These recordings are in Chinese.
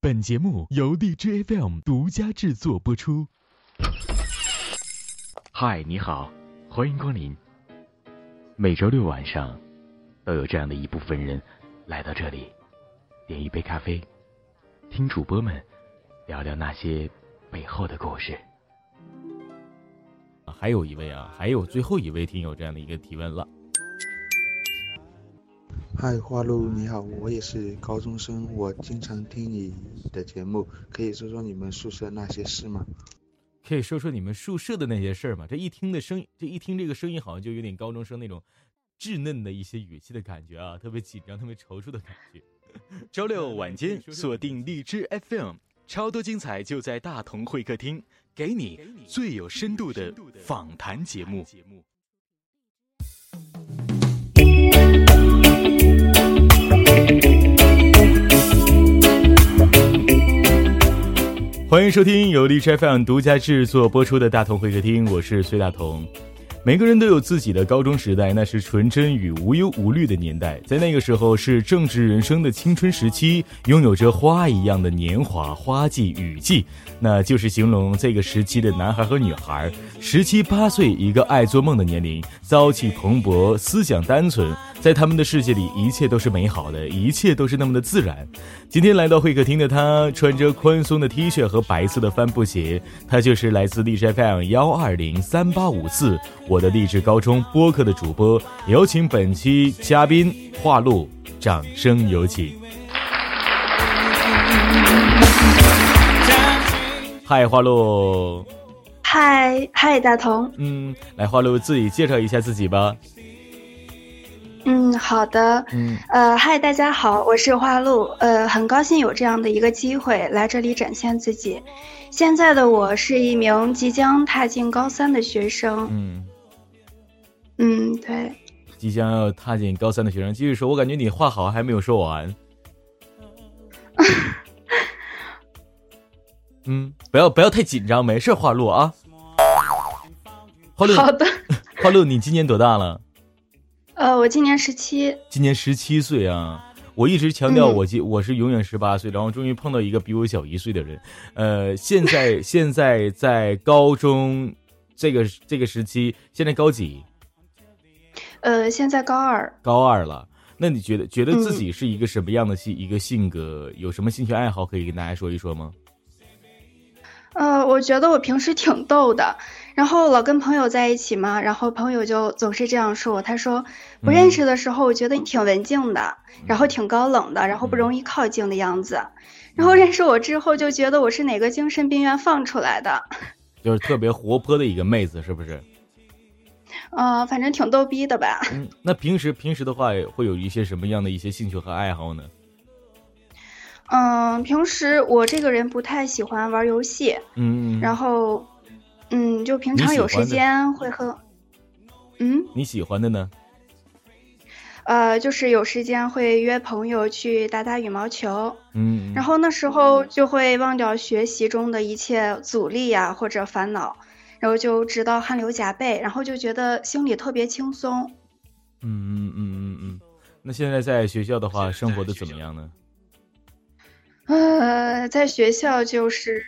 本节目由荔枝 FM 独家制作播出。嗨，你好，欢迎光临。每周六晚上，都有这样的一部分人来到这里，点一杯咖啡，听主播们聊聊那些背后的故事。还有一位啊，还有最后一位听友这样的一个提问了。嗨，花露你好，我也是高中生，我经常听你的节目，可以说说你们宿舍那些事吗？可以说说你们宿舍的那些事儿吗？这一听的声音，这一听这个声音，好像就有点高中生那种稚嫩的一些语气的感觉啊，特别紧张，特别踌躇的感觉。周六晚间锁定荔枝 FM，超多精彩就在大同会客厅，给你最有深度的访谈节目。欢迎收听由荔枝 FM 独家制作播出的《大同会客厅》，我是崔大同。每个人都有自己的高中时代，那是纯真与无忧无虑的年代。在那个时候，是正值人生的青春时期，拥有着花一样的年华，花季雨季，那就是形容这个时期的男孩和女孩。十七八岁，一个爱做梦的年龄，朝气蓬勃，思想单纯。在他们的世界里，一切都是美好的，一切都是那么的自然。今天来到会客厅的他，穿着宽松的 T 恤和白色的帆布鞋，他就是来自荔枝 FM 幺二零三八五四我的励志高中播客的主播。有请本期嘉宾华露，掌声有请。嗨，华露。嗨嗨，大同。嗯，来，华露自己介绍一下自己吧。嗯，好的。嗯，呃，嗨，大家好，我是花露。呃，很高兴有这样的一个机会来这里展现自己。现在的我是一名即将踏进高三的学生。嗯，嗯，对。即将要踏进高三的学生，继续说。我感觉你话好像还没有说完。嗯，不要不要太紧张，没事，花露啊。花露，好的。花露，你今年多大了？呃，我今年十七，今年十七岁啊！我一直强调我今我是永远十八岁，然后终于碰到一个比我小一岁的人。呃，现在 现在在高中这个这个时期，现在高几？呃，现在高二。高二了，那你觉得觉得自己是一个什么样的性一个性格？有什么兴趣爱好可以跟大家说一说吗？呃，我觉得我平时挺逗的。然后老跟朋友在一起嘛，然后朋友就总是这样说我。他说，不认识的时候我觉得你挺文静的，然后挺高冷的，然后不容易靠近的样子。然后认识我之后就觉得我是哪个精神病院放出来的，就是特别活泼的一个妹子，是不是？呃，反正挺逗逼的吧。嗯，那平时平时的话会有一些什么样的一些兴趣和爱好呢？嗯，平时我这个人不太喜欢玩游戏。嗯，然后。嗯，就平常有时间会和，嗯，你喜欢的呢？呃，就是有时间会约朋友去打打羽毛球，嗯，然后那时候就会忘掉学习中的一切阻力呀或者烦恼，然后就直到汗流浃背，然后就觉得心里特别轻松。嗯嗯嗯嗯嗯，那现在在学校的话，生活的怎么样呢？呃，在学校就是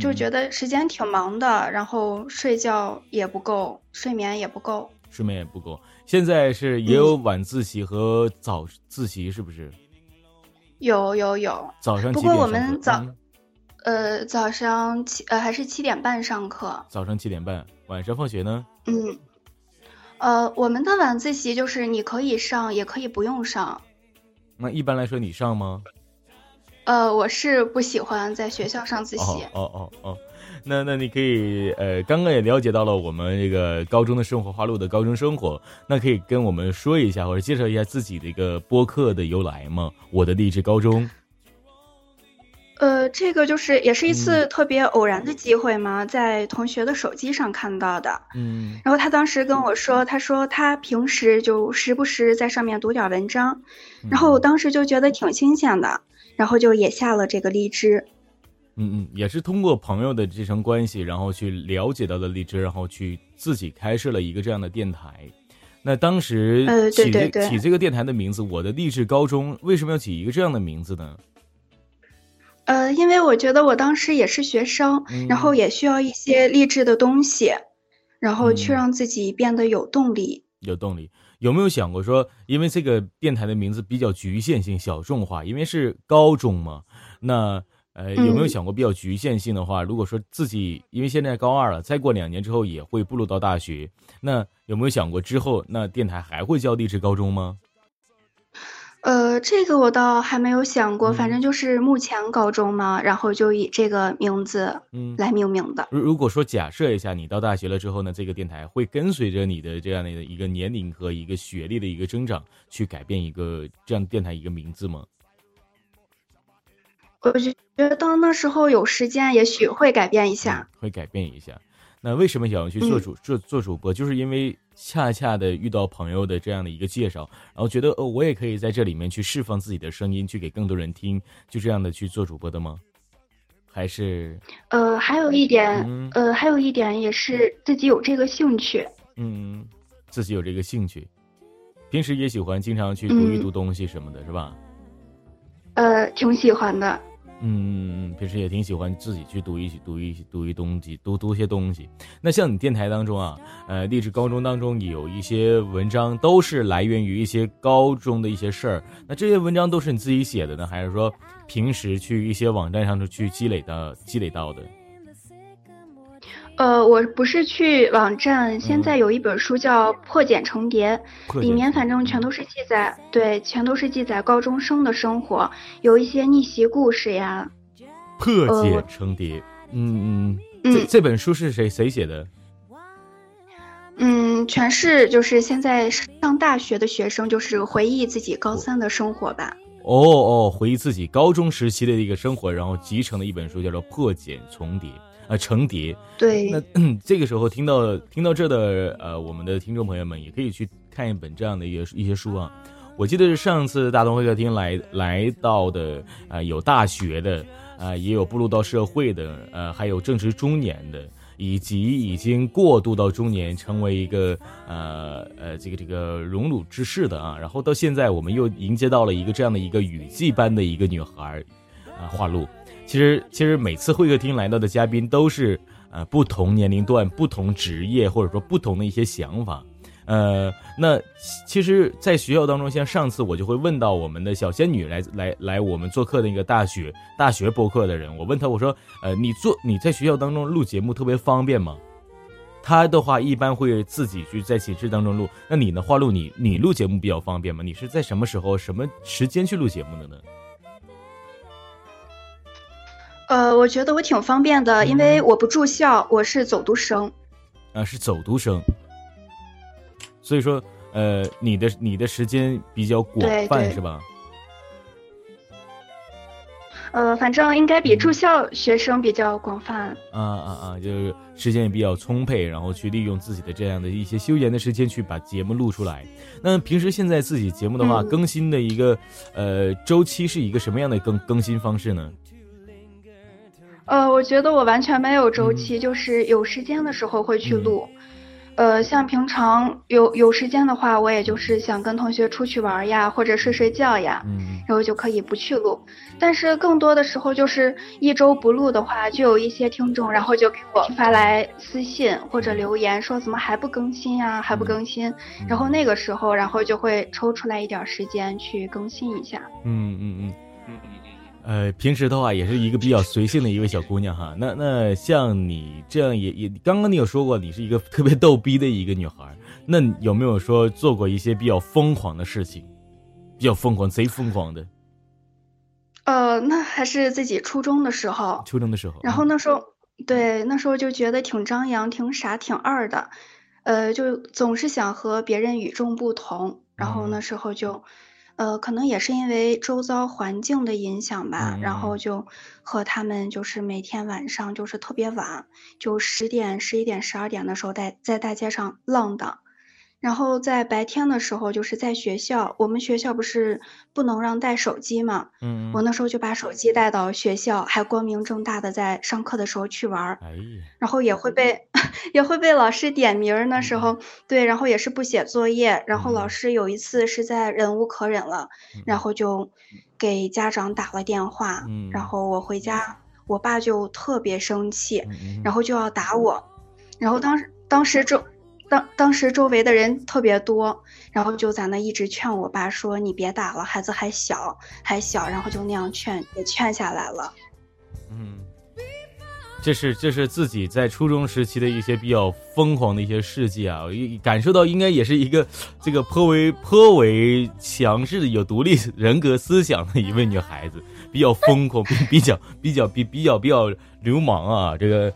就觉得时间挺忙的，然后睡觉也不够，睡眠也不够，睡眠也不够。现在是也有晚自习和早自习，是不是？有有有。早上不过我们早，呃，早上七呃还是七点半上课。早上七点半，晚上放学呢？嗯，呃，我们的晚自习就是你可以上，也可以不用上。那一般来说，你上吗？呃，我是不喜欢在学校上自习。哦哦哦，那那你可以呃，刚刚也了解到了我们这个高中的生活，花路的高中生活，那可以跟我们说一下或者介绍一下自己的一个播客的由来吗？我的励志高中。呃，这个就是也是一次特别偶然的机会嘛，在同学的手机上看到的。嗯。然后他当时跟我说，他说他平时就时不时在上面读点文章，然后我当时就觉得挺新鲜的。然后就也下了这个荔枝，嗯嗯，也是通过朋友的这层关系，然后去了解到了荔枝，然后去自己开设了一个这样的电台。那当时起这起这个电台的名字，我的励志高中为什么要起一个这样的名字呢？呃，因为我觉得我当时也是学生，然后也需要一些励志的东西，然后去让自己变得有动力。有动力，有没有想过说，因为这个电台的名字比较局限性、小众化，因为是高中嘛？那呃，有没有想过比较局限性的话，如果说自己因为现在高二了，再过两年之后也会步入到大学，那有没有想过之后那电台还会叫励志高中吗？呃，这个我倒还没有想过，反正就是目前高中嘛，然后就以这个名字嗯来命名的。如如果说假设一下，你到大学了之后呢，这个电台会跟随着你的这样的一个年龄和一个学历的一个增长，去改变一个这样电台一个名字吗？我觉得到那时候有时间，也许会改变一下，会改变一下。那为什么想要去做主做做主播？就是因为恰恰的遇到朋友的这样的一个介绍，然后觉得呃我也可以在这里面去释放自己的声音，去给更多人听，就这样的去做主播的吗？还是呃还有一点呃还有一点也是自己有这个兴趣，嗯，自己有这个兴趣，平时也喜欢经常去读一读东西什么的，是吧？呃，挺喜欢的。嗯，平时也挺喜欢自己去读一读一读一东西，读读些东西。那像你电台当中啊，呃，励志高中当中有一些文章，都是来源于一些高中的一些事儿。那这些文章都是你自己写的呢，还是说平时去一些网站上头去积累的积累到的？呃，我不是去网站，现在有一本书叫《破茧成蝶》，里面反正全都是记载，对，全都是记载高中生的生活，有一些逆袭故事呀。破茧成蝶，嗯嗯，这这本书是谁谁写的？嗯，全是就是现在上大学的学生，就是回忆自己高三的生活吧。哦哦，回忆自己高中时期的一个生活，然后集成的一本书，叫做《破茧重叠》。呃，成蝶。对，那 这个时候听到听到这的呃，我们的听众朋友们也可以去看一本这样的一个一些书啊。我记得是上次大东会客厅来来到的啊，有大学的啊，也有步入到社会的，呃，还有正值中年的，以及已经过渡到中年，成为一个呃呃这个这个荣辱之士的啊。然后到现在，我们又迎接到了一个这样的一个雨季般的一个女孩啊，花露。其实，其实每次会客厅来到的嘉宾都是呃不同年龄段、不同职业，或者说不同的一些想法。呃，那其实，在学校当中，像上次我就会问到我们的小仙女来来来我们做客的一个大学大学播客的人，我问他我说，呃，你做你在学校当中录节目特别方便吗？他的话一般会自己去在寝室当中录。那你呢话录你你录节目比较方便吗？你是在什么时候、什么时间去录节目的呢？呃，我觉得我挺方便的，因为我不住校，我是走读生。啊，是走读生，所以说，呃，你的你的时间比较广泛，是吧？呃，反正应该比住校学生比较广泛。啊啊啊！就是时间也比较充沛，然后去利用自己的这样的一些休闲的时间去把节目录出来。那平时现在自己节目的话，更新的一个呃周期是一个什么样的更更新方式呢？呃，我觉得我完全没有周期，就是有时间的时候会去录。呃，像平常有有时间的话，我也就是想跟同学出去玩呀，或者睡睡觉呀，然后就可以不去录。但是更多的时候就是一周不录的话，就有一些听众，然后就给我发来私信或者留言说怎么还不更新呀，还不更新。然后那个时候，然后就会抽出来一点时间去更新一下。嗯嗯嗯。呃，平时的话也是一个比较随性的一位小姑娘哈。那那像你这样也也，刚刚你有说过你是一个特别逗逼的一个女孩，那有没有说做过一些比较疯狂的事情？比较疯狂，贼疯狂的？呃，那还是自己初中的时候。初中的时候。然后那时候，对，那时候就觉得挺张扬、挺傻、挺二的，呃，就总是想和别人与众不同。然后那时候就。呃，可能也是因为周遭环境的影响吧，然后就和他们就是每天晚上就是特别晚，就十点、十一点、十二点的时候在在大街上浪荡，然后在白天的时候，就是在学校，我们学校不是不能让带手机嘛，嗯，我那时候就把手机带到学校，还光明正大的在上课的时候去玩儿，哎呀，然后也会被 也会被老师点名儿。那时候对，然后也是不写作业，然后老嗯师有一次是在忍无可忍了，嗯然后就给家长打了电话，嗯然后我回家，我爸就特别生气，然后就要打我，然后当时当时周当当时周围的人特别多，然后就在那一直劝我爸说你别打了，孩子还小还小，然后就那样劝也劝下来了。嗯，这是这是自己在初中时期的一些比较疯狂的一些事迹啊，我感受到应该也是一个这个颇为颇为强势的有独立人格思想的一位女孩子，比较疯狂，比比较比较比比较比较流氓啊，这个。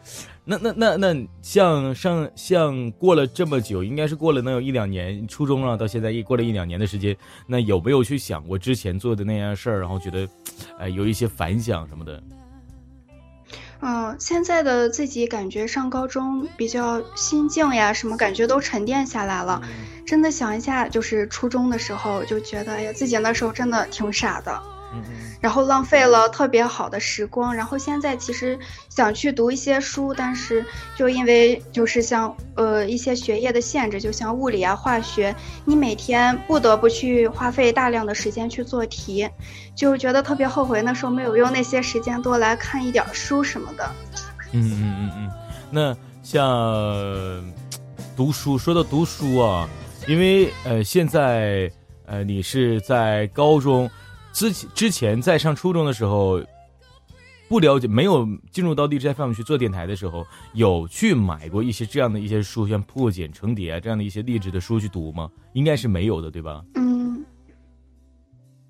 那那那那像上像过了这么久，应该是过了能有一两年，初中了到现在一过了一两年的时间，那有没有去想过之前做的那样事儿，然后觉得，哎、有一些反响什么的？嗯，现在的自己感觉上高中比较心境呀，什么感觉都沉淀下来了。真的想一下，就是初中的时候就觉得，哎呀，自己那时候真的挺傻的。然后浪费了特别好的时光。然后现在其实想去读一些书，但是就因为就是像呃一些学业的限制，就像物理啊、化学，你每天不得不去花费大量的时间去做题，就觉得特别后悔那时候没有用那些时间多来看一点书什么的。嗯嗯嗯嗯，那像读书，说到读书啊，因为呃现在呃你是在高中之前之前在上初中的时候。不了解，没有进入到 DJ FM 去做电台的时候，有去买过一些这样的一些书，像破茧成蝶啊这样的一些励志的书去读吗？应该是没有的，对吧？嗯，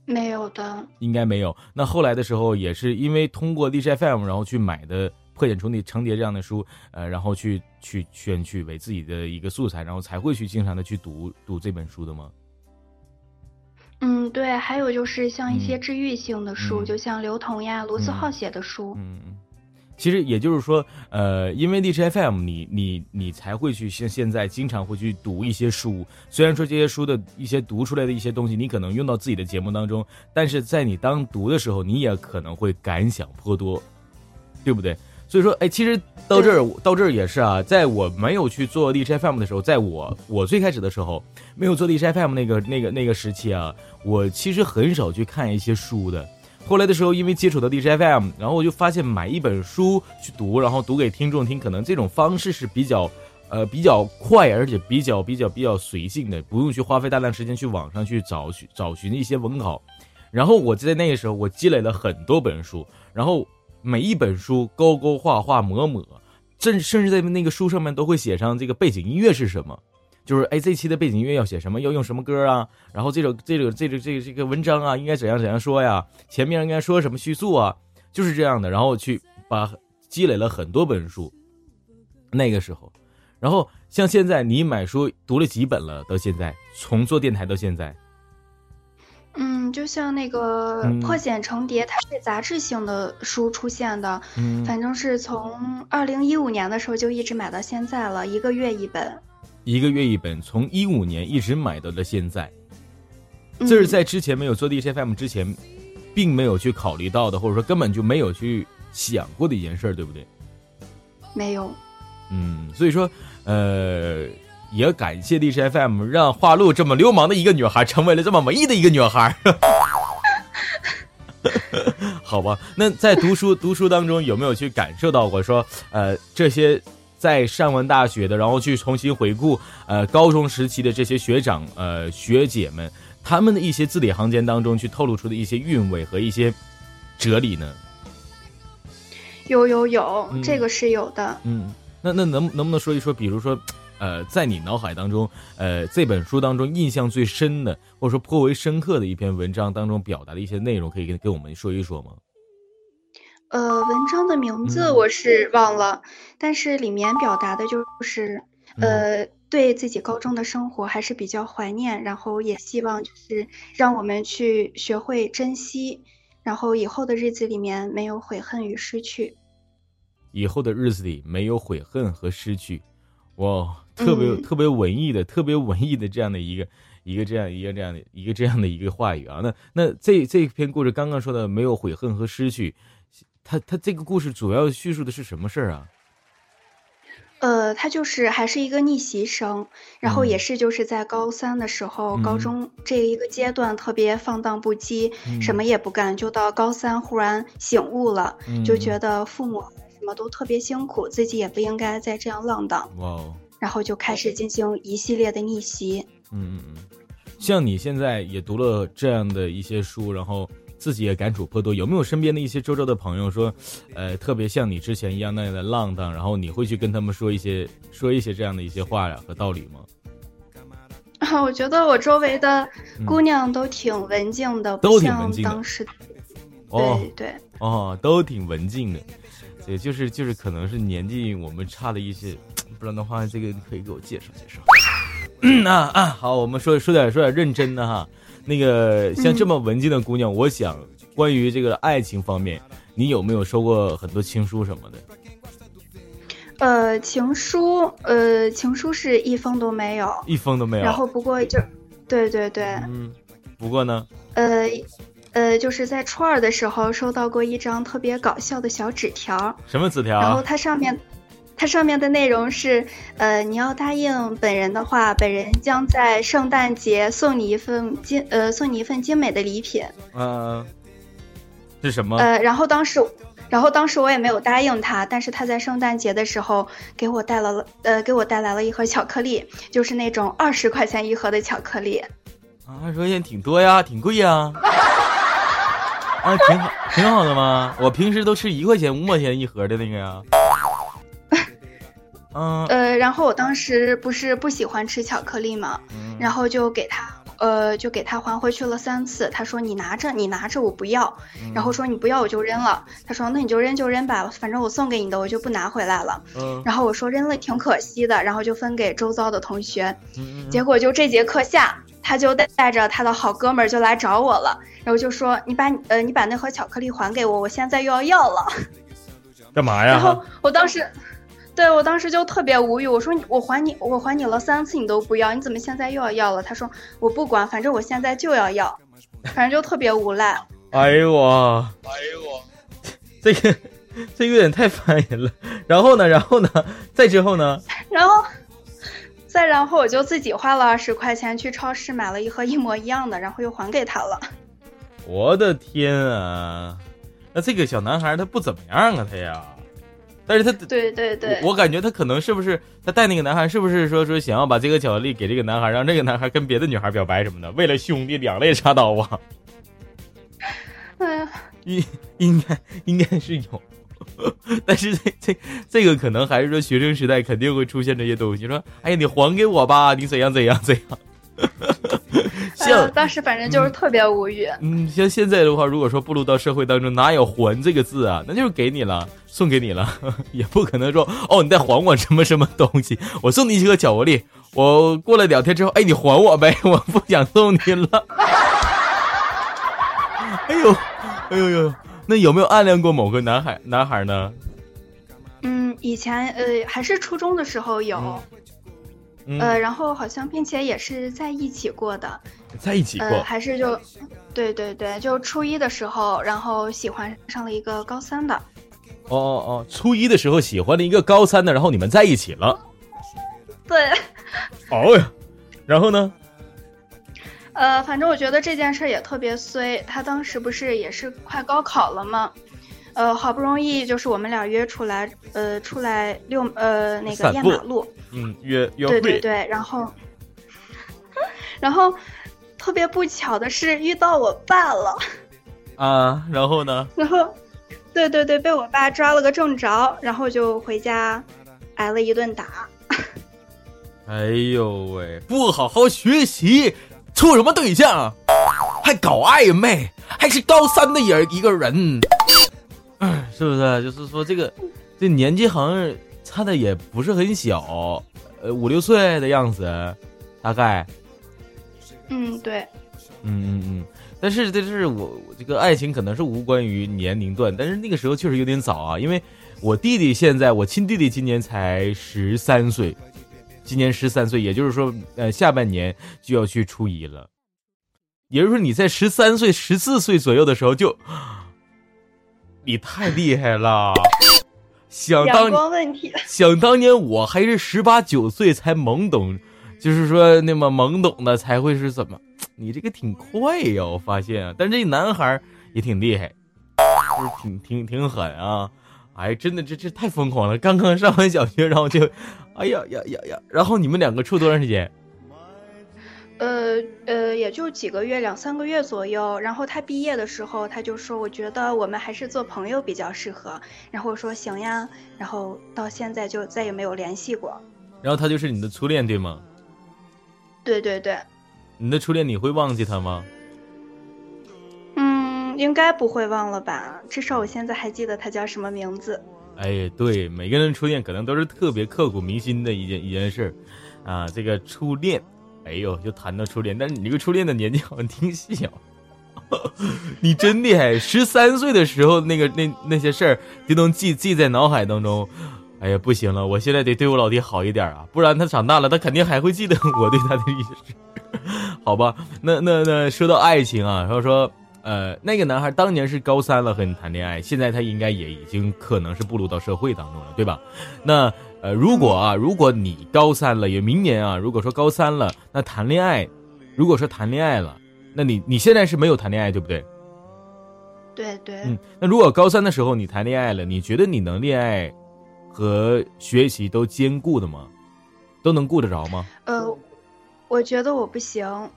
没有的。应该没有。那后来的时候，也是因为通过 DJ FM，然后去买的《破茧成蝶》成蝶这样的书，呃，然后去去选取为自己的一个素材，然后才会去经常的去读读这本书的吗？嗯，对，还有就是像一些嗯治愈性的书，嗯就像刘同呀、罗思嗯浩写的书。嗯，嗯，其实也就是说，呃，因为荔枝 FM，你你你才会去像现在经常会去读一些书。虽然说这些书的一些读出来的一些东西，你可能用到自己的节目当中，但是在你当读的时候，你也可能会感想颇多，对不对？所以说，哎，其实到这儿到这儿也是啊，在我没有去做荔枝 FM 的时候，在我我最开始的时候，没有做荔枝 FM 那个那个那个时期啊，我其实很少去看一些书的。后来的时候，因为接触到 DJ FM，然后我就发现买一本书去读，然后读给听众听，可能这种方式是比较，呃，比较快，而且比较比较比较随性的，不用去花费大量时间去网上去找寻找寻一些文稿。然后我在那个时候，我积累了很多本书，然后每一本书勾勾画画抹抹，甚甚至在那个书上面都会写上这个背景音乐是什么。就是哎，这期的背景音乐要写什么？要用什么歌啊？然后这种这个这个这个这个文章啊，应该怎样怎样说呀？前面应该说什么叙述啊？就是这样的。然后去把积累了很多本书，那个时候，然后像现在你买书读了几本了？到现在，从做电台到现在，嗯，就像那个嗯《破茧成蝶》，它是杂志性的书出现的，嗯反正是从二零一五年的时候就一直买到现在了，一个月一本。一个月一本，从一五年一直买到了现在。嗯这是在之前没有做 DJ FM 之前，并没有去考虑到的，或者说根本就没有去想过的一件事儿，对不对？没有。嗯，所以说，呃，也感谢荔枝 FM 让花露这么流氓的一个女孩成为了这么文艺的一个女孩。好吧，那在读书读书当中有没有去感受到过说，呃，这些在上完大学的，然后去重新回顾呃高中时期的这些学长呃学姐们，他们的一些字里行间当中去透露出的一些韵味和一些哲理呢？有有有，嗯这个是有的。嗯，那那能能不能说一说，比如说，呃，在你脑海当中，呃，这本书当中印象最深的，或者说颇为深刻的一篇文章当中表达的一些内容，可以跟跟我们说一说吗？呃，文章的名字嗯我是忘了，但是里面表达的就是，呃，对自己高中的生活还是比较怀念，然后也希望就是让我们去学会珍惜，然后以后的日子里面没有悔恨与失去。以后的日子里没有悔恨和失去，哇，特别特别文艺的，特别文艺的这样的一个一个这样一个这样的一个这样的一个话语啊。那那这这篇故事刚刚说的没有悔恨和失去，他他这个故事主要叙述的是什么事儿啊？呃，他就是还是一个逆袭生，然后也是就是在高三的时候，高中这一个阶段特别放荡不羁，什么也不干，就到高三忽然醒悟了，就觉得父母什么都特别辛苦，自己也不应该再这样浪荡，哇，然后就开始进行一系列的逆袭。嗯嗯嗯，像你现在也读了这样的一些书，然后。自己也感触颇多，有没有身边的一些周周的朋友说，呃，特别像你之前一样那样的浪荡，然后你会去跟他们说一些说一些这样的一些话呀和道理吗？啊，我觉得我周围的姑娘都挺文静的，都挺文静的。当时，对对哦，都挺文静的，也就是就是可能是年纪我们差了一些，不然的话，这个可以给我介绍介绍。嗯啊啊，好，我们说说点说点认真的哈。那个像这么文静的姑娘，我想关于这个爱情方面，你有没有收过很多情书什么的？呃，情书，呃，情书是一封都没有，一封都没有。然后不过就，对对对，嗯，不过呢，呃，呃，就是在初二的时候收到过一张特别搞笑的小纸条。什么纸条？然后它上面。它上面的内容是，呃，你要答应本人的话，本人将在圣诞节送你一份精，呃，送你一份精美的礼品。嗯，是什么？呃，然后当时，然后当时我也没有答应他，但是他在圣诞节的时候给我带来了，呃，给我带来了一盒巧克力，就是那种二十块钱一盒的巧克力。啊，二十块钱挺多呀，挺贵呀。啊，挺好，挺好的吗。我平时都吃一块钱、五毛钱一盒的那个呀。嗯呃，然后我当时不是不喜欢吃巧克力嘛，然后就给他呃就给他还回去了三次。他说你拿着你拿着我不要，然后说你不要我就扔了。他说那你就扔就扔吧，反正我送给你的我就不拿回来了。然后我说扔了挺可惜的，然后就分给周遭的同学。结果就这节课下，他就带带着他的好哥们儿就来找我了，然后就说你把呃你把那盒巧克力还给我，我现在又要要了。干嘛呀？然后我当时。对我当时就特别无语，我说我还你我还你了三次你都不要，你怎么现在又要要了？他说我不管，反正我现在就要要，反正就特别无赖。哎呦我，哎呦我，这个这有点太烦人了。然后呢，然后呢，再之后呢？然后，再然后我就自己花了二十块钱去超市买了一盒一模一样的，然后又还给他了。我的天啊，那这个小男孩他不怎么样啊，他呀。但是他对对对，我感觉他可能是不是他带那个男孩，是不是说说想要把这个巧克力给这个男孩，让这个男孩跟别的女孩表白什么的？为了兄弟两肋插刀啊！哎呀，应应该应该是有，但是这这这个可能还是说学生时代肯定会出现这些东西，说哎呀你还给我吧，你怎样怎样怎样。像当时反正就是特别无语。嗯，像现在的话，如果说步入到社会当中，哪有还这个字啊？那就是给你了，送给你了，也不可能说哦，你再还我什么什么东西。我送你几个巧克力，我过了两天之后，哎，你还我呗，我不想送你了。哎呦，哎呦呦，那有没有暗恋过某个男孩？男孩呢？嗯，以前呃，还是初中的时候有。呃，然后好像并且也是在一起过的，在一起过，还是就，对对对，就初一的时候，然后喜欢上了一个高三的。哦哦哦，初一的时候喜欢了一个高三的，然后你们在一起了。对。哦呀，然后呢？呃，反正我觉得这件事也特别衰。他当时不是也是快高考了吗？呃，好不容易就是我们俩约出来，呃，出来遛，呃，那个压马路。嗯，约约对对对，然后，然后特别不巧的是遇到我爸了。啊，然后呢？然后，对对对，被我爸抓了个正着，然后就回家挨了一顿打。哎呦喂，不好好学习，处什么对象？还搞暧昧，还是高三的人一个人。是不是？就是说这个，这年纪好像差的也不是很小，呃，五六岁的样子，大概。嗯，对。嗯嗯嗯，但是这是我这个爱情可能是无关于年龄段，但是那个时候确实有点早啊，因为我弟弟现在我亲弟弟今年才十三岁，今年十三岁，也就是说，呃，下半年就要去初一了。也就是说，你在十三岁、十四岁左右的时候就，你太厉害了。想当 想当年我还是十八九岁才懵懂，就是说那么懵懂的才会是怎么？你这个挺快呀，我发现。但这男孩也挺厉害，就是挺挺挺狠啊！哎，真的这这太疯狂了。刚刚上完小学，然后就，哎呀呀呀呀！然后你们两个处多长时间？呃呃，也就几个月，两三个月左右。然后他毕业的时候，他就说：“我觉得我们还是做朋友比较适合。”然后我说：“行呀。”然后到现在就再也没有联系过。然后他就是你的初恋，对吗？对对对。你的初恋你会忘记他吗？嗯，应该不会忘了吧？至少我现在还记得他叫什么名字。哎，对，每个人初恋可能都是特别刻骨铭心的一件一件事啊。这个初恋。哎呦，就谈到初恋，但是你这个初恋的年纪好像挺小，你真厉害！十三岁的时候，那个那那些事儿就能记记在脑海当中。哎呀，不行了，我现在得对我老弟好一点啊，不然他长大了，他肯定还会记得我对他的意思。好吧，那那那说到爱情啊，然后说，呃，那个男孩当年是高三了和你谈恋爱，现在他应该也已经可能是步入到社会当中了，对吧？那。呃，如果啊，如果你高三了，也明年啊，如果说高三了，那谈恋爱，如果说谈恋爱了，那你你现在是没有谈恋爱，对不对？对对。嗯，那如果高三的时候你谈恋爱了，你觉得你能恋爱和学习都兼顾的吗？都能顾得着吗？呃，我觉得我不行，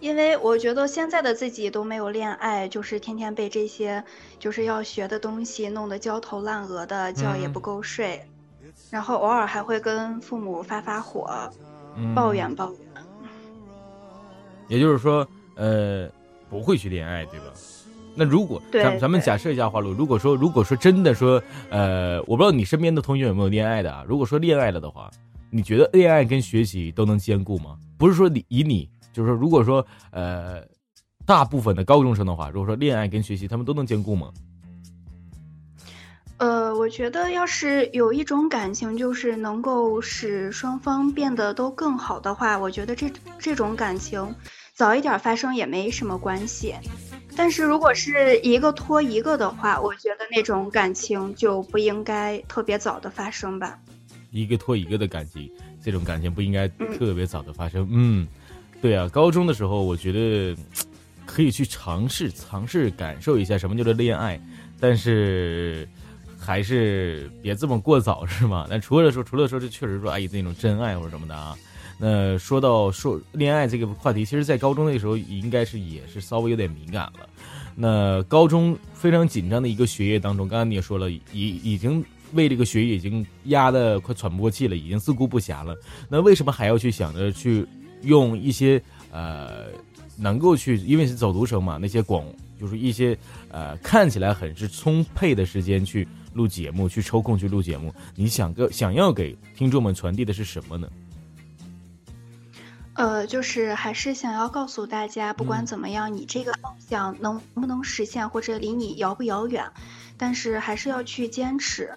因为我觉得现在的自己都没有恋爱，就是天天被这些就是要学的东西弄得焦头烂额的，觉也不够睡。然后偶尔还会跟父母发发火，抱怨抱怨。也就是说，呃，不会去恋爱，对吧？那如果咱咱们假设一下，花露，如果说如果说真的说，呃，我不知道你身边的同学有没有恋爱的啊？如果说恋爱了的话，你觉得恋爱跟学习都能兼顾吗？不是说你以你，就是说，如果说呃，大部分的高中生的话，如果说恋爱跟学习他们都能兼顾吗？呃，我觉得要是有一种感情，就是能够使双方变得都更好的话，我觉得这这种感情早一点发生也没什么关系。但是如果是一个拖一个的话，我觉得那种感情就不应该特别早的发生吧。一个拖一个的感情，这种感情不应该特别早的发生。嗯，对啊，高中的时候我觉得可以去尝试尝试感受一下什么叫做恋爱，但是。还是别这么过早，是吗？那除了说，除了说，这确实说，哎，那种真爱或者什么的啊。那说到说恋爱这个话题，其实，在高中那时候，应该是也是稍微有点敏感了。那高中非常紧张的一个学业当中，刚刚你也说了，已已经为这个学业已经压得快喘不过气了，已经自顾不暇了。那为什么还要去想着去用一些呃，能够去，因为是走读生嘛，那些广就是一些呃看起来很是充沛的时间去。录节目去抽空去录节目，你想个想要给听众们传递的是什么呢？呃，就是还是想要告诉大家，不管怎么样，你这个梦想能不能实现，或者离你遥不遥远，但是还是要去坚持。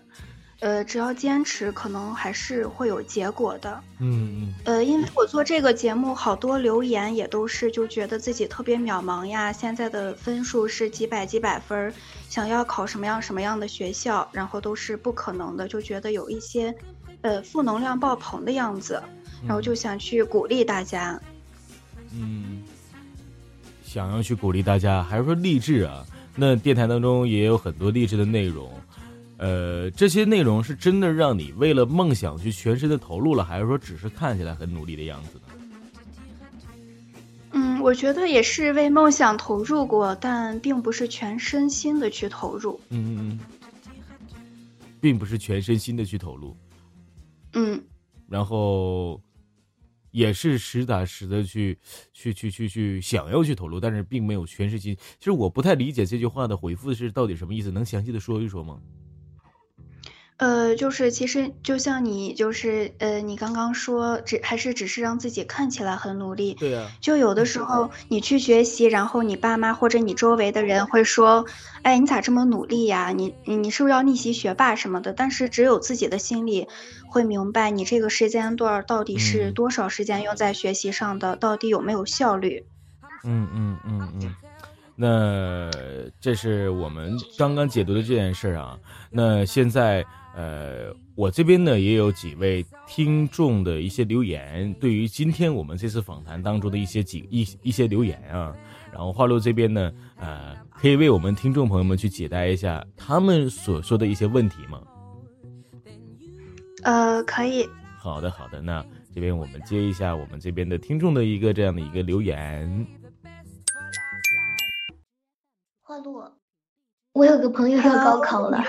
呃，只要坚持，可能还是会有结果的。嗯嗯。呃，因为我做这个节目，好多留言也都是就觉得自己特别渺茫呀。现在的分数是几百几百分，想要考什么样什么样的学校，然后都是不可能的，就觉得有一些，呃，负能量爆棚的样子，然后就想去鼓励大家。嗯，想要去鼓励大家，还是说励志啊？那电台当中也有很多励志的内容。呃，这些内容是真的让你为了梦想去全身的投入了，还是说只是看起来很努力的样子呢？嗯，我觉得也是为梦想投入过，但并不是全身心的去投入。嗯嗯嗯，并不是全身心的去投入。嗯，然后也是实打实的去去去去去想要去投入，但是并没有全身心。其实我不太理解这句话的回复是到底什么意思，能详细的说一说吗？呃，就是其实就像你就是呃，你刚刚说只还是只是让自己看起来很努力。对呀。就有的时候你去学习，然后你爸妈或者你周围的人会说：“哎，你咋这么努力呀？你你你是不是要逆袭学霸什么的？”但是只有自己的心里会明白，你这个时间段到底是多少时间用在学习上的，到底有没有效率。嗯嗯嗯嗯。那这是我们刚刚解读的这件事啊。那现在。呃，我这边呢也有几位听众的一些留言，对于今天我们这次访谈当中的一些几一一些留言啊，然后花露这边呢，呃，可以为我们听众朋友们去解答一下他们所说的一些问题吗？呃，可以。好的，好的，那这边我们接一下我们这边的听众的一个这样的一个留言。花露，我有个朋友要高考了。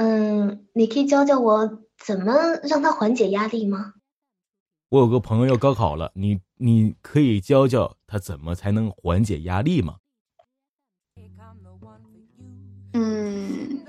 嗯，你可以教教我怎么让他缓解压力吗？我有个朋友要高考了，你你可以教教他怎么才能缓解压力吗？嗯，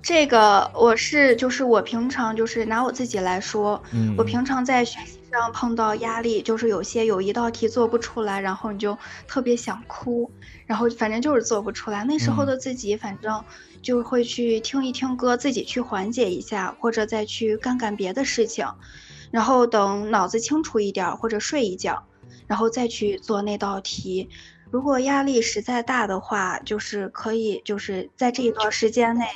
这个我是就是我平常就是拿我自己来说，我平常在学习上碰到压力，就是有些有一道题做不出来，然后你就特别想哭，然后反正就是做不出来。那时候的自己，反正。就会去听一听歌，自己去缓解一下，或者再去干干别的事情，然后等脑子清楚一点，或者睡一觉，然后再去做那道题。如果压力实在大的话，就是可以，就是在这一段时间内，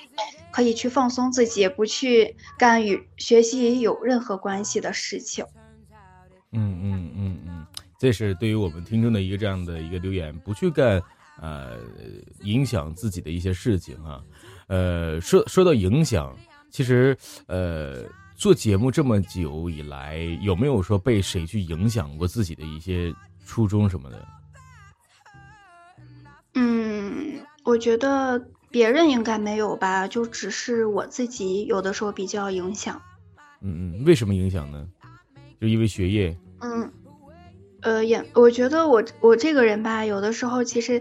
可以去放松自己，不去干与学习有任何关系的事情。嗯嗯嗯嗯，这是对于我们听众的一个这样的一个留言，不去干。呃，影响自己的一些事情啊，呃，说说到影响，其实呃，做节目这么久以来，有没有说被谁去影响过自己的一些初衷什么的？嗯，我觉得别人应该没有吧，就只是我自己有的时候比较影响。嗯嗯，为什么影响呢？就因为学业？嗯。呃，也我觉得我我这个人吧，有的时候其实，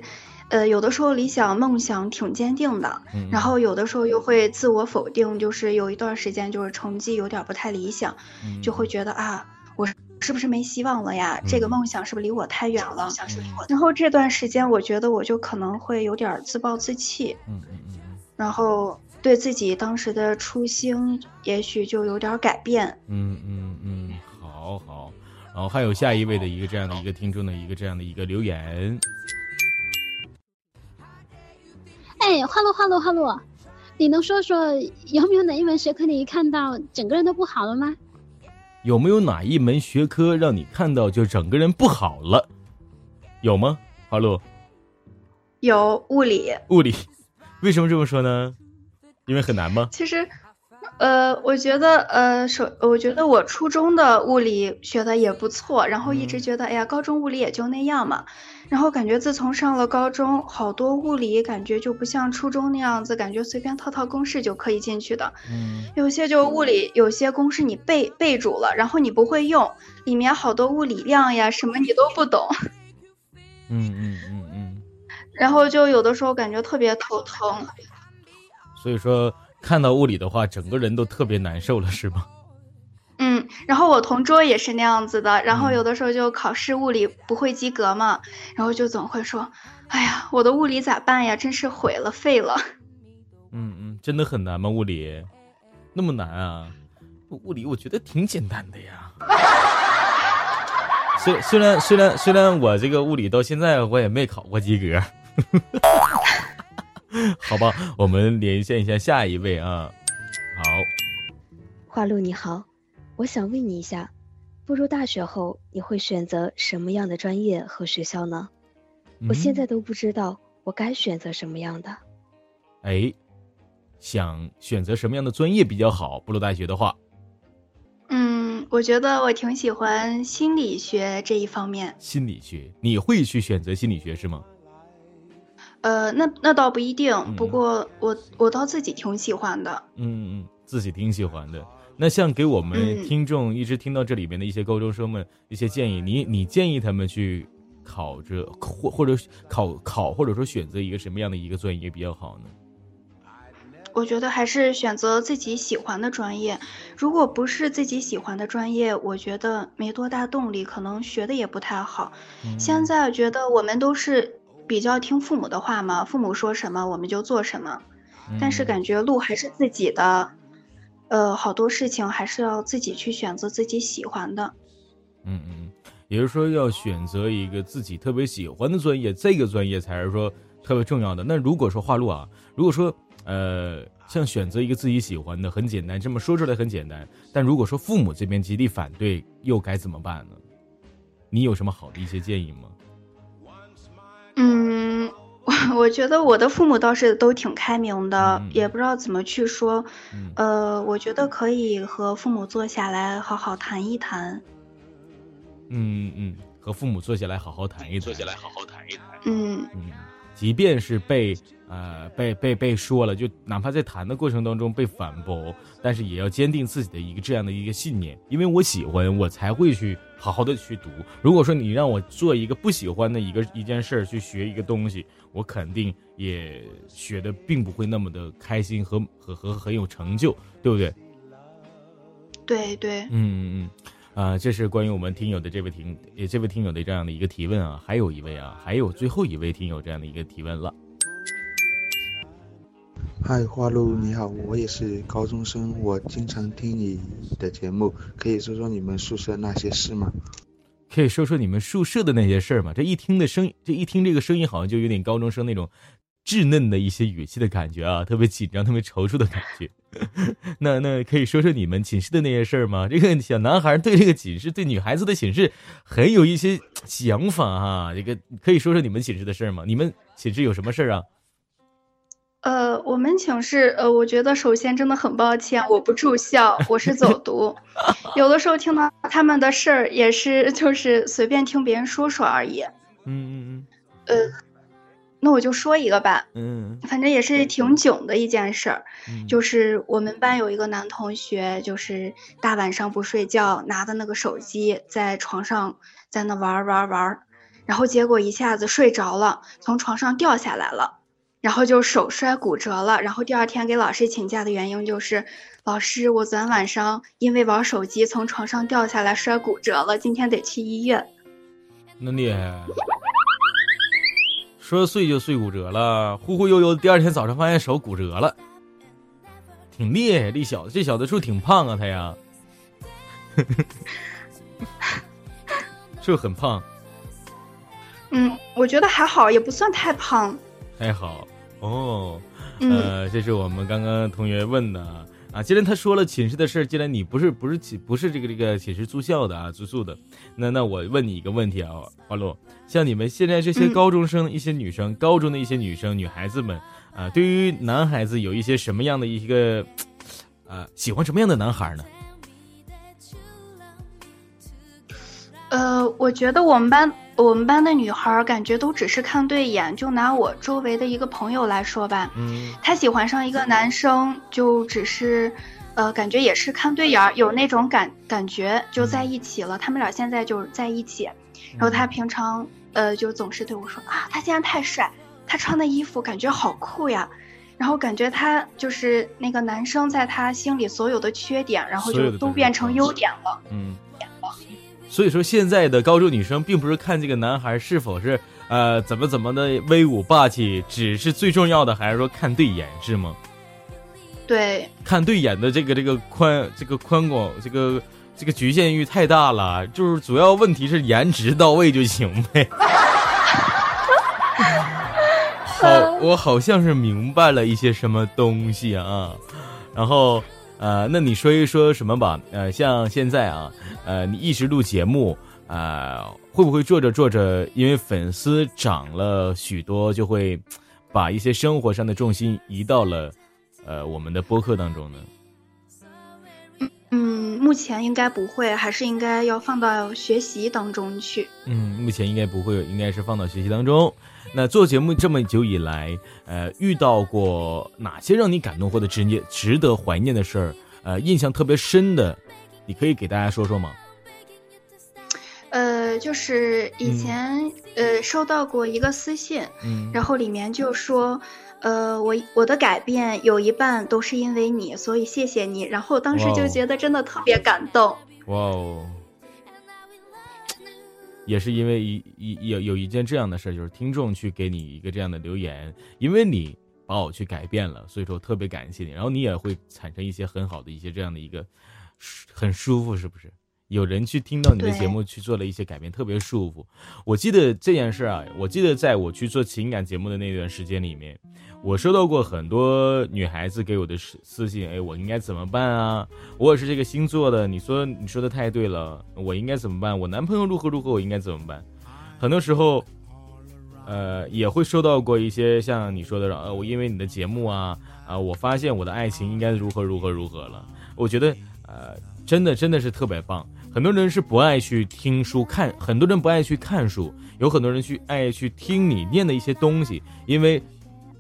呃，有的时候理想梦想挺坚定的，然后有的时候又会自我否定，就是有一段时间就是成绩有点不太理想，就会觉得啊，我是不是没希望了呀？这个梦想是不是离我太远了？然后这段时间我觉得我就可能会有点自暴自弃，嗯嗯嗯，然后对自己当时的初心也许就有点改变，嗯嗯嗯，好好。然后还有下一位的一个这样的一个听众的一个这样的一个留言。哎，哈喽哈喽哈喽，你能说说有没有哪一门学科你一看到整个人都不好了吗？有没有哪一门学科让你看到就整个人不好了？有吗？花露。有物理。物理，为什么这么说呢？因为很难吗？其实。呃，我觉得，呃，首，我觉得我初中的物理学的也不错，然后一直觉得，哎呀，高中物理也就那样嘛，然后感觉自从上了高中，好多物理感觉就不像初中那样子，感觉随便套套公式就可以进去的，嗯，有些就物理有些公式你背背住了，然后你不会用，里面好多物理量呀什么你都不懂，嗯嗯嗯嗯，然后就有的时候感觉特别头疼，所以说。看到物理的话，整个人都特别难受了，是吗？嗯，然后我同桌也是那样子的，然后有的时候就考试物理不会及格嘛，然后就总会说：“哎呀，我的物理咋办呀？真是毁了，废了。”嗯嗯，真的很难吗？物理那么难啊？物理我觉得挺简单的呀。虽虽然虽然虽然我这个物理到现在我也没考过及格。好吧，我们连线一下下一位啊。好，花露你好，我想问你一下，步入大学后你会选择什么样的专业和学校呢？我现在都不知道我该选择什么样的。哎，想选择什么样的专业比较好？步入大学的话，嗯，我觉得我挺喜欢心理学这一方面。心理学，你会去选择心理学是吗？呃，那那倒不一定，不过我我倒自己挺喜欢的。嗯嗯，自己挺喜欢的。那像给我们听众一直听到这里面的一些高中生们一些建议，你你建议他们去考这或或者考考或者说选择一个什么样的一个专业比较好呢？我觉得还是选择自己喜欢的专业。如果不是自己喜欢的专业，我觉得没多大动力，可能学的也不太好。现在觉得我们都是比较听父母的话嘛，父母说什么我们就做什么。但是感觉路还是自己的，呃，好多事情还是要自己去选择自己喜欢的。嗯嗯，也就是说要选择一个自己特别喜欢的专业，这个专业才是说特别重要的。那如果说话路啊，如果说呃，像选择一个自己喜欢的很简单，这么说出来很简单，但如果说父母这边极力反对，又该怎么办呢？你有什么好的一些建议吗？我觉得我的父母倒是都挺开明的，也不知道怎么去说。呃，我觉得可以和父母坐下来好好谈一谈。嗯嗯，和父母坐下来好好谈一谈。坐下来好好谈一谈。嗯嗯，即便是被呃被被被说了，就哪怕在谈的过程当中被反驳，但是也要坚定自己的一个这样的一个信念，因为我喜欢，我才会去好好的去读。如果说你让我做一个不喜欢的一个一件事儿去学一个东西，我肯定也学的并不会那么的开心和和和很有成就，对不对？对对。嗯嗯嗯。啊，这是关于我们听友的这位听，也这位听友的这样的一个提问啊，还有一位啊，还有最后一位听友这样的一个提问了。嗨，花露你好，我也是高中生，我经常听你的节目，可以说说你们宿舍那些事吗？可以说说你们宿舍的那些事儿吗？这一听的声音，这一听这个声音，好像就有点高中生那种。稚嫩的一些语气的感觉啊，特别紧张、特别踌躇的感觉。那那可以说说你们寝室的那些事儿吗？这个小男孩对这个寝室、对女孩子的寝室很有一些想法哈。这个可以说说你们寝室的事儿吗？你们寝室有什么事儿啊？呃，我们寝室，呃，我觉得首先真的很抱歉，我不住校，我是走读。有的时候听到他们的事儿，也是就是随便听别人说说而已。嗯嗯嗯。呃。那我就说一个吧，嗯，反正也是挺囧的一件事儿，就是我们班有一个男同学，就是大晚上不睡觉，拿的那个手机在床上在那玩玩玩，然后结果一下子睡着了，从床上掉下来了，然后就手摔骨折了，然后第二天给老师请假的原因就是，老师我昨天晚上因为玩手机从床上掉下来摔骨折了，今天得去医院。那厉害。说碎就碎骨折了，忽忽悠悠，第二天早上发现手骨折了，挺厉害。这小子，这小子是不是挺胖啊？他呀，是不是很胖？嗯，我觉得还好，也不算太胖。还好哦，呃，这是我们刚刚同学问的。啊，既然他说了寝室的事既然你不是不是寝不是这个这个寝室住校的啊，住宿的，那那我问你一个问题啊，花露，像你们现在这些高中生一些女生，高中的一些女生女孩子们啊，对于男孩子有一些什么样的一个，啊，喜欢什么样的男孩呢？呃，我觉得我们班我们班的女孩感觉都只是看对眼。就拿我周围的一个朋友来说吧，嗯，她喜欢上一个男生，就只是，呃，感觉也是看对眼，有那种感感觉就在一起了。他们俩现在就在一起，然后她平常呃就总是对我说啊，他现在太帅，他穿的衣服感觉好酷呀，然后感觉他就是那个男生在他心里所有的缺点，然后就都变成优点了，嗯。所以说，现在的高中女生并不是看这个男孩是否是呃怎么怎么的威武霸气，只是最重要的还是说看对眼，是吗？对，看对眼的这个这个宽这个宽广这个这个局限域太大了，就是主要问题是颜值到位就行呗。好，我好像是明白了一些什么东西啊，然后。呃，那你说一说什么吧？呃，像现在啊，呃，你一直录节目，呃，会不会做着做着，因为粉丝涨了许多，就会把一些生活上的重心移到了呃我们的播客当中呢？嗯，目前应该不会，还是应该要放到学习当中去。嗯，目前应该不会，应该是放到学习当中。那做节目这么久以来，呃，遇到过哪些让你感动或者值念、值得怀念的事儿？呃，印象特别深的，你可以给大家说说吗？呃，就是以前呃收到过一个私信，嗯，然后里面就说，呃，我我的改变有一半都是因为你，所以谢谢你。然后当时就觉得真的特别感动。哇哦！也是因为一一有有一件这样的事，就是听众去给你一个这样的留言，因为你把我去改变了，所以说特别感谢你。然后你也会产生一些很好的一些这样的一个很舒服，是不是？有人去听到你的节目去做了一些改变，特别舒服。我记得这件事啊，我记得在我去做情感节目的那段时间里面，我收到过很多女孩子给我的私私信，哎，我应该怎么办啊？我也是这个星座的，你说你说的太对了，我应该怎么办？我男朋友如何如何，我应该怎么办？很多时候，呃，也会收到过一些像你说的，呃，我因为你的节目啊，啊，我发现我的爱情应该如何如何如何了。我觉得，呃。真的真的是特别棒，很多人是不爱去听书看，很多人不爱去看书，有很多人去爱去听你念的一些东西，因为，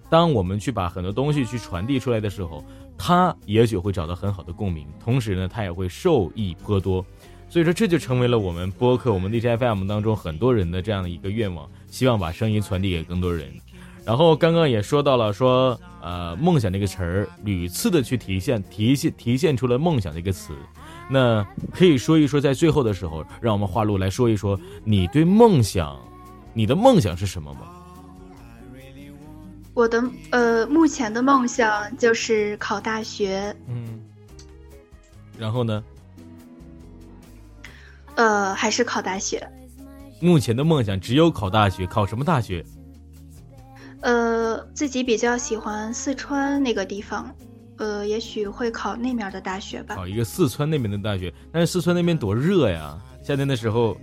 当我们去把很多东西去传递出来的时候，他也许会找到很好的共鸣，同时呢，他也会受益颇多，所以说这就成为了我们播客我们 DJ FM 当中很多人的这样的一个愿望，希望把声音传递给更多人。然后刚刚也说到了说，呃，梦想这个词儿屡次的去体现，体现体现出了梦想这个词。那可以说一说，在最后的时候，让我们花露来说一说你对梦想，你的梦想是什么吗？我的呃，目前的梦想就是考大学。嗯。然后呢？呃，还是考大学。目前的梦想只有考大学，考什么大学？呃，自己比较喜欢四川那个地方。呃，也许会考那面的大学吧。考一个四川那边的大学，但是四川那边多热呀！夏天的时候，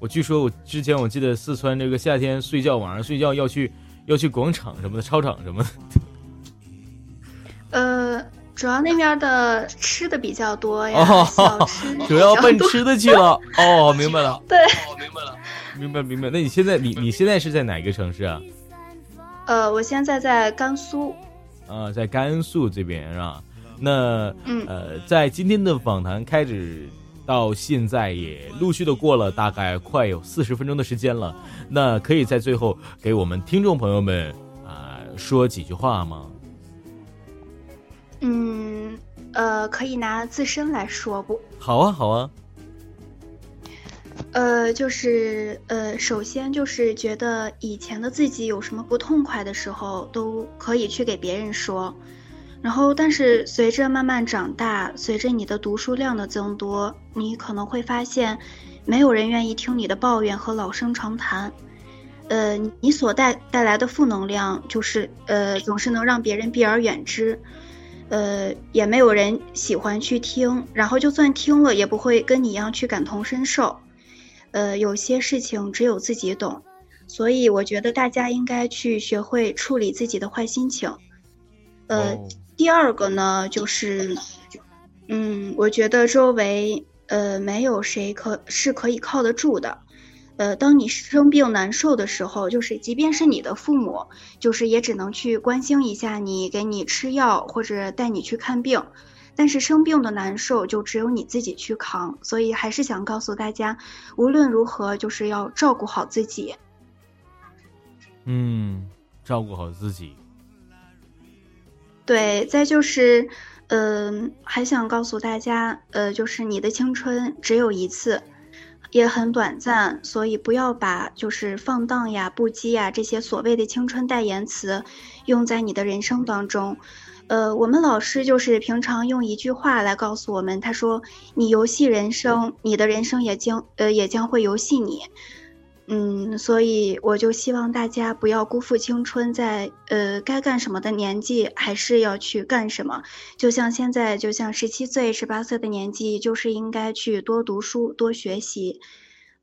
我据说我之前我记得四川这个夏天睡觉晚上睡觉要去要去广场什么的操场什么的。呃，主要那边的吃的比较多呀，小吃 主要奔吃的去了。哦，明白了。对，明白了，明白明白。那你现在你你现在是在哪个城市啊？呃，我现在在甘肃。啊，在甘肃这边是吧？那呃，在今天的访谈开始到现在也陆续的过了大概快有四十分钟的时间了。那可以在最后给我们听众朋友们啊说几句话吗？嗯，呃，可以拿自身来说不？好啊，好啊。呃，就是呃，首先就是觉得以前的自己有什么不痛快的时候，都可以去给别人说。然后，但是随着慢慢长大，随着你的读书量的增多，你可能会发现，没有人愿意听你的抱怨和老生常谈。呃，你所带带来的负能量，就是呃，总是能让别人避而远之。呃，也没有人喜欢去听，然后就算听了，也不会跟你一样去感同身受。呃，有些事情只有自己懂，所以我觉得大家应该去学会处理自己的坏心情。呃，第二个呢，就是，嗯，我觉得周围呃没有谁可是可以靠得住的。呃，当你生病难受的时候，就是即便是你的父母，就是也只能去关心一下你，给你吃药或者带你去看病。但是生病的难受就只有你自己去扛，所以还是想告诉大家，无论如何就是要照顾好自己。嗯，照顾好自己。对，再就是，嗯，还想告诉大家，呃，就是你的青春只有一次，也很短暂，所以不要把就是放荡呀、不羁呀这些所谓的青春代言词用在你的人生当中。呃，我们老师就是平常用一句话来告诉我们，他说：“你游戏人生，你的人生也将呃也将会游戏你。”嗯，所以我就希望大家不要辜负青春，在呃该干什么的年纪还是要去干什么。就像现在，就像十七岁、十八岁的年纪，就是应该去多读书、多学习。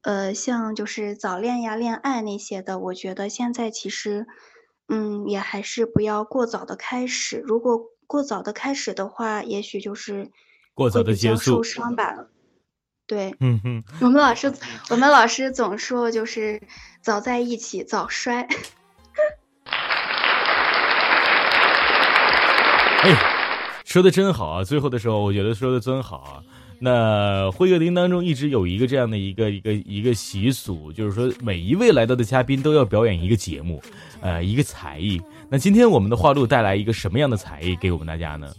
呃，像就是早恋呀、恋爱那些的，我觉得现在其实。嗯，也还是不要过早的开始。如果过早的开始的话，也许就是过早的结束，受伤吧。对，嗯嗯。我们老师，我们老师总说就是早在一起早衰。哎，说的真好啊！最后的时候，我觉得说的真好啊。那会客厅当中一直有一个这样的一个一个一个习俗，就是说每一位来到的嘉宾都要表演一个节目，呃，一个才艺。那今天我们的花露带来一个什么样的才艺给我们大家呢？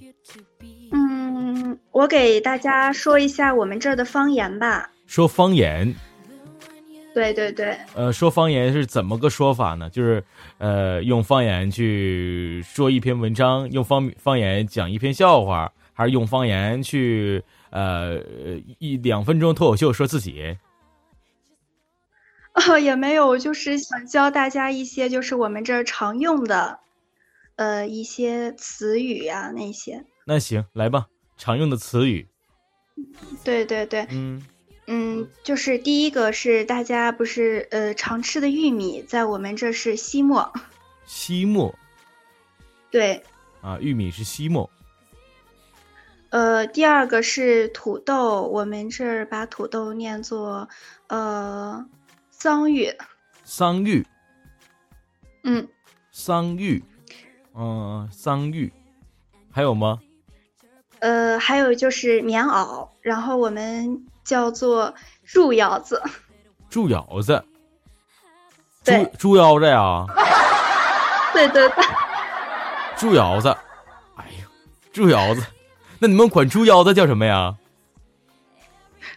嗯，我给大家说一下我们这儿的方言吧。说方言。对对对。呃，说方言是怎么个说法呢？就是呃，用方言去说一篇文章，用方方言讲一篇笑话，还是用方言去呃一两分钟脱口秀说自己？哦，也没有，就是想教大家一些就是我们这儿常用的，呃，一些词语呀那些。那行，来吧，常用的词语。对对对，嗯嗯，就是第一个是大家不是呃常吃的玉米，在我们这是西莫。西莫。对。啊，玉米是西莫。呃，第二个是土豆，我们这儿把土豆念作呃。桑榆，桑榆，嗯，桑榆，嗯，桑榆，还有吗？呃，还有就是棉袄，然后我们叫做猪腰子。猪腰子，猪猪腰子呀？对对对，猪腰子，哎呦，猪腰子，那你们管猪腰子叫什么呀？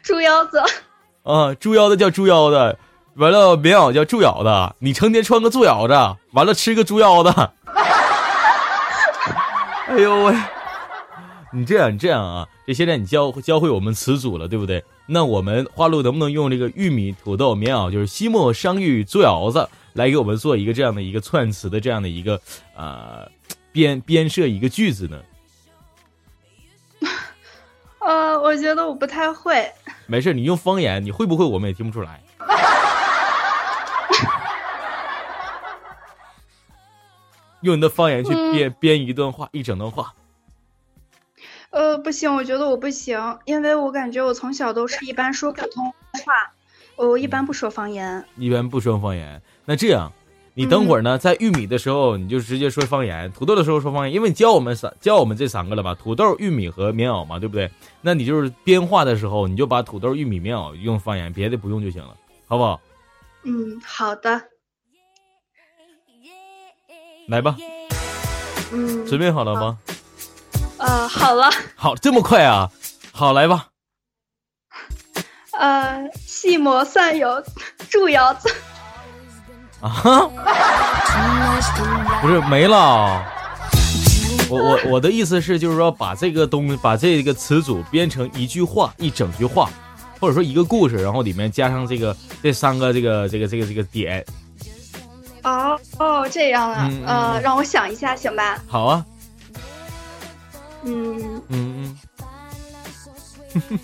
猪腰子。啊，猪腰子叫猪腰子。完了，棉袄叫猪腰子，你成天穿个猪腰子，完了吃个猪腰子。哎呦喂，你这样，你这样啊？这现在你教教会我们词组了，对不对？那我们花露能不能用这个玉米、土豆、棉袄，就是西莫、商玉、猪腰子，来给我们做一个这样的一个串词的这样的一个呃编编设一个句子呢？呃，我觉得我不太会。没事，你用方言，你会不会我们也听不出来。用你的方言去编编一段话，一整段话。呃，不行，我觉得我不行，因为我感觉我从小都是一般说普通话，我一般不说方言。一般不说方言，那这样，你等会儿呢，在玉米的时候你就直接说方言，土豆的时候说方言，因为你教我们三教我们这三个了吧？土豆、玉米和棉袄嘛，对不对？那你就是编话的时候，你就把土豆、玉米、棉袄用方言，别的不用就行了，好不好？嗯，好的。来吧，嗯，准备好了吗？呃，好了。好，这么快啊！好，来吧。呃，细磨蒜油 猪腰子。啊？不是没了。我我我的意思是，就是说把这个东把这个词组编成一句话，一整句话，或者说一个故事，然后里面加上这个这三个这个这个这个这个点。哦哦，这样啊，呃，让我想一下，行吧？好啊。嗯嗯嗯，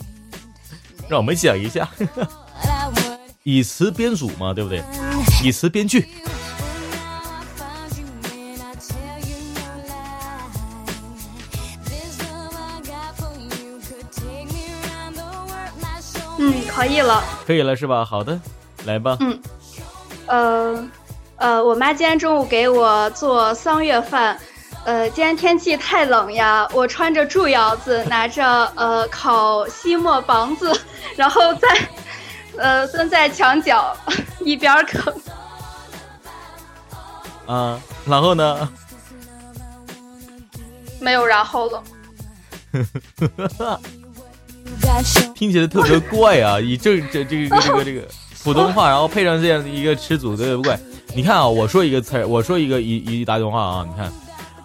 让我们想一下，以词编组嘛，对不对？以词编句。嗯，可以了。可以了是吧？好的，来吧。嗯，呃。呃，我妈今天中午给我做桑月饭，呃，今天天气太冷呀，我穿着猪腰子，拿着呃烤西莫棒子，然后在呃蹲在墙角 一边啃。啊，然后呢？没有然后了。听起来特别怪啊！以这这这个这个这个普通话，然后配上这样的一个吃组，特别怪。你看啊，我说一个词儿，我说一个一一大段话啊。你看，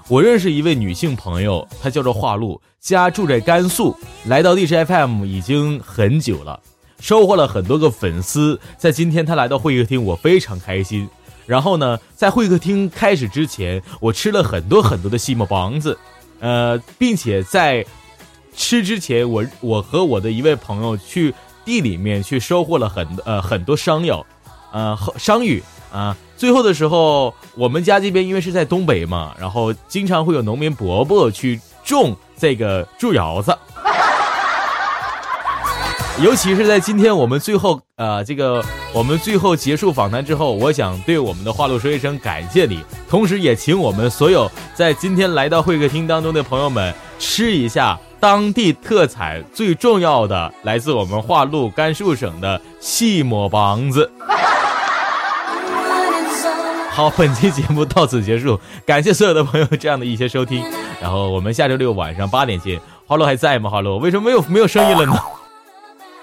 我认识一位女性朋友，她叫做华露，家住在甘肃，来到荔枝 FM 已经很久了，收获了很多个粉丝。在今天他来到会客厅，我非常开心。然后呢，在会客厅开始之前，我吃了很多很多的西莫棒子，呃，并且在吃之前，我我和我的一位朋友去地里面去收获了很呃很多商药，呃商芋啊。最后的时候，我们家这边因为是在东北嘛，然后经常会有农民伯伯去种这个猪窑子，尤其是在今天我们最后呃这个我们最后结束访谈之后，我想对我们的花露说一声感谢你，同时也请我们所有在今天来到会客厅当中的朋友们吃一下当地特产最重要的，来自我们华陆甘肃省的细馍棒子。好，本期节目到此结束，感谢所有的朋友这样的一些收听，然后我们下周六晚上八点见。华洛还在吗？华洛为什么没有没有声音了呢？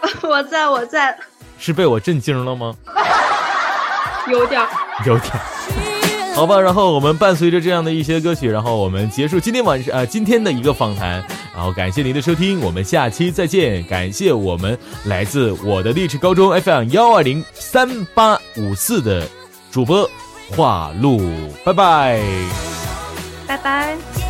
我在我在，是被我震惊了吗？有点，有点。好吧，然后我们伴随着这样的一些歌曲，然后我们结束今天晚上呃今天的一个访谈，然后感谢您的收听，我们下期再见。感谢我们来自我的励志高中 FM 幺二零三八五四的主播。画路，拜拜，拜拜。